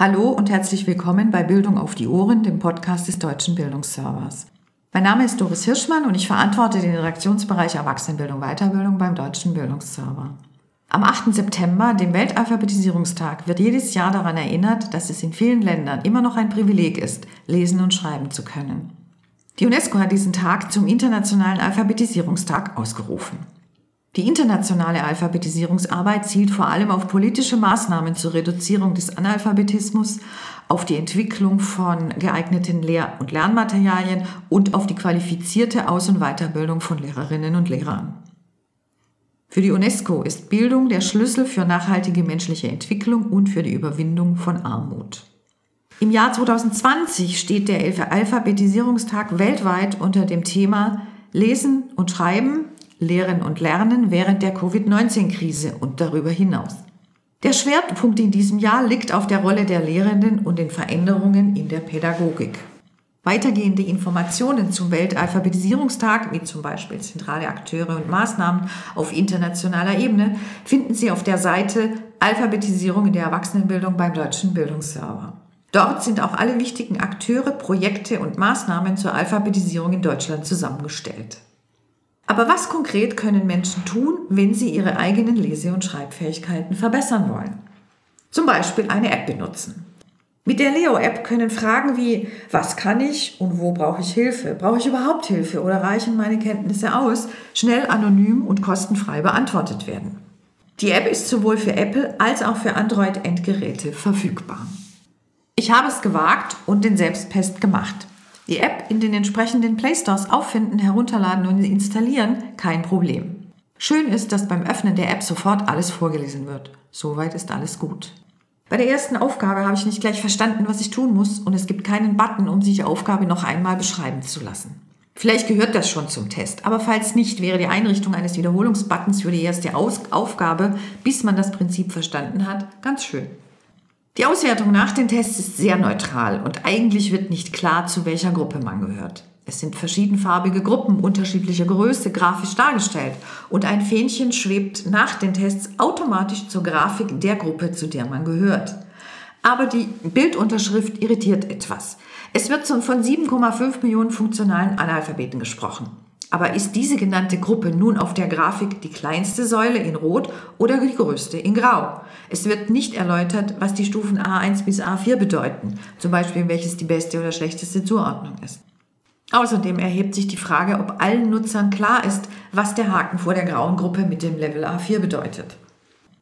Hallo und herzlich willkommen bei Bildung auf die Ohren, dem Podcast des Deutschen Bildungsservers. Mein Name ist Doris Hirschmann und ich verantworte den Redaktionsbereich Erwachsenenbildung Weiterbildung beim Deutschen Bildungsserver. Am 8. September, dem Weltalphabetisierungstag, wird jedes Jahr daran erinnert, dass es in vielen Ländern immer noch ein Privileg ist, lesen und schreiben zu können. Die UNESCO hat diesen Tag zum Internationalen Alphabetisierungstag ausgerufen. Die internationale Alphabetisierungsarbeit zielt vor allem auf politische Maßnahmen zur Reduzierung des Analphabetismus, auf die Entwicklung von geeigneten Lehr- und Lernmaterialien und auf die qualifizierte Aus- und Weiterbildung von Lehrerinnen und Lehrern. Für die UNESCO ist Bildung der Schlüssel für nachhaltige menschliche Entwicklung und für die Überwindung von Armut. Im Jahr 2020 steht der Alphabetisierungstag weltweit unter dem Thema Lesen und Schreiben Lehren und Lernen während der Covid-19-Krise und darüber hinaus. Der Schwerpunkt in diesem Jahr liegt auf der Rolle der Lehrenden und den Veränderungen in der Pädagogik. Weitergehende Informationen zum Weltalphabetisierungstag, wie zum Beispiel zentrale Akteure und Maßnahmen auf internationaler Ebene, finden Sie auf der Seite Alphabetisierung in der Erwachsenenbildung beim Deutschen Bildungsserver. Dort sind auch alle wichtigen Akteure, Projekte und Maßnahmen zur Alphabetisierung in Deutschland zusammengestellt. Aber was konkret können Menschen tun, wenn sie ihre eigenen Lese- und Schreibfähigkeiten verbessern wollen? Zum Beispiel eine App benutzen. Mit der Leo-App können Fragen wie, was kann ich und wo brauche ich Hilfe? Brauche ich überhaupt Hilfe oder reichen meine Kenntnisse aus? Schnell, anonym und kostenfrei beantwortet werden. Die App ist sowohl für Apple als auch für Android-Endgeräte verfügbar. Ich habe es gewagt und den Selbstpest gemacht. Die App in den entsprechenden Play Stores auffinden, herunterladen und installieren, kein Problem. Schön ist, dass beim Öffnen der App sofort alles vorgelesen wird. Soweit ist alles gut. Bei der ersten Aufgabe habe ich nicht gleich verstanden, was ich tun muss und es gibt keinen Button, um sich die Aufgabe noch einmal beschreiben zu lassen. Vielleicht gehört das schon zum Test, aber falls nicht, wäre die Einrichtung eines Wiederholungsbuttons für die erste Aus Aufgabe, bis man das Prinzip verstanden hat, ganz schön. Die Auswertung nach den Tests ist sehr neutral und eigentlich wird nicht klar, zu welcher Gruppe man gehört. Es sind verschiedenfarbige Gruppen unterschiedlicher Größe grafisch dargestellt und ein Fähnchen schwebt nach den Tests automatisch zur Grafik der Gruppe, zu der man gehört. Aber die Bildunterschrift irritiert etwas. Es wird von 7,5 Millionen funktionalen Analphabeten gesprochen. Aber ist diese genannte Gruppe nun auf der Grafik die kleinste Säule in Rot oder die größte in Grau? Es wird nicht erläutert, was die Stufen A1 bis A4 bedeuten, zum Beispiel welches die beste oder schlechteste Zuordnung ist. Außerdem erhebt sich die Frage, ob allen Nutzern klar ist, was der Haken vor der grauen Gruppe mit dem Level A4 bedeutet.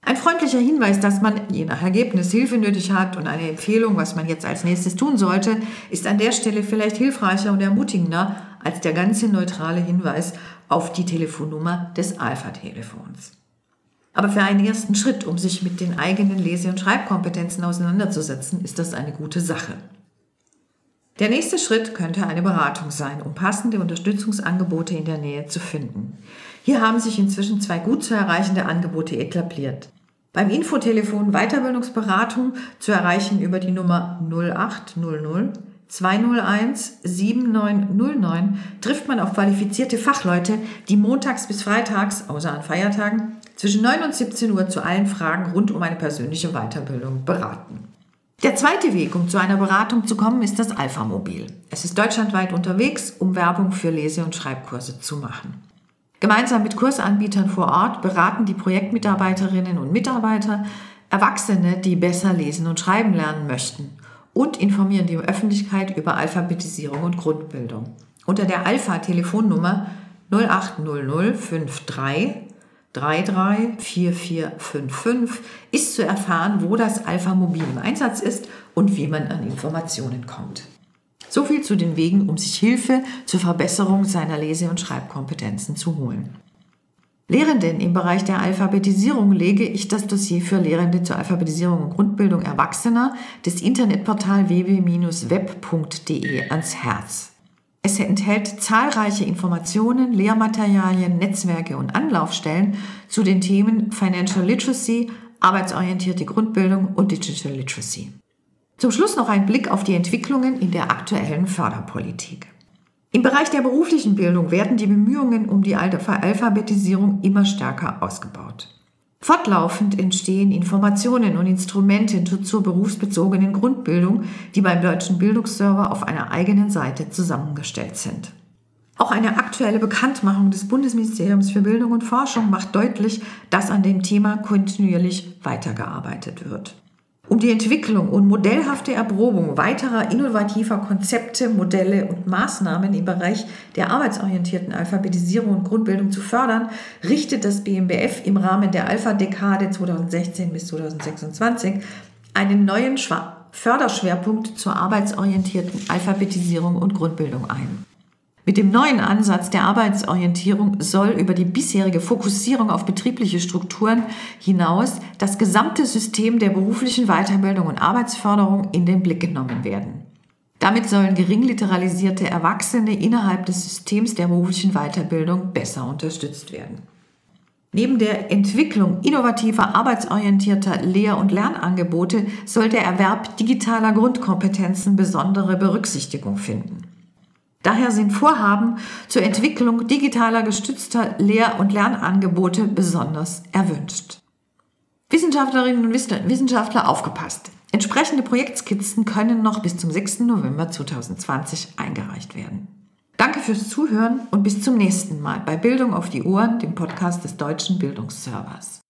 Ein freundlicher Hinweis, dass man je nach Ergebnis Hilfe nötig hat und eine Empfehlung, was man jetzt als nächstes tun sollte, ist an der Stelle vielleicht hilfreicher und ermutigender als der ganze neutrale Hinweis auf die Telefonnummer des Alpha-Telefons. Aber für einen ersten Schritt, um sich mit den eigenen Lese- und Schreibkompetenzen auseinanderzusetzen, ist das eine gute Sache. Der nächste Schritt könnte eine Beratung sein, um passende Unterstützungsangebote in der Nähe zu finden. Hier haben sich inzwischen zwei gut zu erreichende Angebote etabliert. Beim Infotelefon Weiterbildungsberatung zu erreichen über die Nummer 0800 201 7909 trifft man auf qualifizierte Fachleute, die montags bis freitags, außer an Feiertagen, zwischen 9 und 17 Uhr zu allen Fragen rund um eine persönliche Weiterbildung beraten. Der zweite Weg, um zu einer Beratung zu kommen, ist das Alpha-Mobil. Es ist deutschlandweit unterwegs, um Werbung für Lese- und Schreibkurse zu machen. Gemeinsam mit Kursanbietern vor Ort beraten die Projektmitarbeiterinnen und Mitarbeiter Erwachsene, die besser lesen und schreiben lernen möchten und informieren die Öffentlichkeit über Alphabetisierung und Grundbildung. Unter der Alpha-Telefonnummer 0800 53 334455 ist zu erfahren, wo das Alpha Mobil im Einsatz ist und wie man an Informationen kommt. So viel zu den Wegen, um sich Hilfe zur Verbesserung seiner Lese- und Schreibkompetenzen zu holen. Lehrenden im Bereich der Alphabetisierung lege ich das Dossier für Lehrende zur Alphabetisierung und Grundbildung Erwachsener des Internetportal www-web.de ans Herz. Es enthält zahlreiche Informationen, Lehrmaterialien, Netzwerke und Anlaufstellen zu den Themen Financial Literacy, arbeitsorientierte Grundbildung und Digital Literacy. Zum Schluss noch ein Blick auf die Entwicklungen in der aktuellen Förderpolitik. Im Bereich der beruflichen Bildung werden die Bemühungen um die Alphabetisierung immer stärker ausgebaut. Fortlaufend entstehen Informationen und Instrumente zur berufsbezogenen Grundbildung, die beim Deutschen Bildungsserver auf einer eigenen Seite zusammengestellt sind. Auch eine aktuelle Bekanntmachung des Bundesministeriums für Bildung und Forschung macht deutlich, dass an dem Thema kontinuierlich weitergearbeitet wird. Um die Entwicklung und modellhafte Erprobung weiterer innovativer Konzepte, Modelle und Maßnahmen im Bereich der arbeitsorientierten Alphabetisierung und Grundbildung zu fördern, richtet das BMBF im Rahmen der Alpha-Dekade 2016 bis 2026 einen neuen Förderschwerpunkt zur arbeitsorientierten Alphabetisierung und Grundbildung ein. Mit dem neuen Ansatz der Arbeitsorientierung soll über die bisherige Fokussierung auf betriebliche Strukturen hinaus das gesamte System der beruflichen Weiterbildung und Arbeitsförderung in den Blick genommen werden. Damit sollen geringliteralisierte Erwachsene innerhalb des Systems der beruflichen Weiterbildung besser unterstützt werden. Neben der Entwicklung innovativer, arbeitsorientierter Lehr- und Lernangebote soll der Erwerb digitaler Grundkompetenzen besondere Berücksichtigung finden. Daher sind Vorhaben zur Entwicklung digitaler gestützter Lehr- und Lernangebote besonders erwünscht. Wissenschaftlerinnen und Wissenschaftler aufgepasst. Entsprechende Projektskizzen können noch bis zum 6. November 2020 eingereicht werden. Danke fürs Zuhören und bis zum nächsten Mal bei Bildung auf die Ohren, dem Podcast des Deutschen Bildungsservers.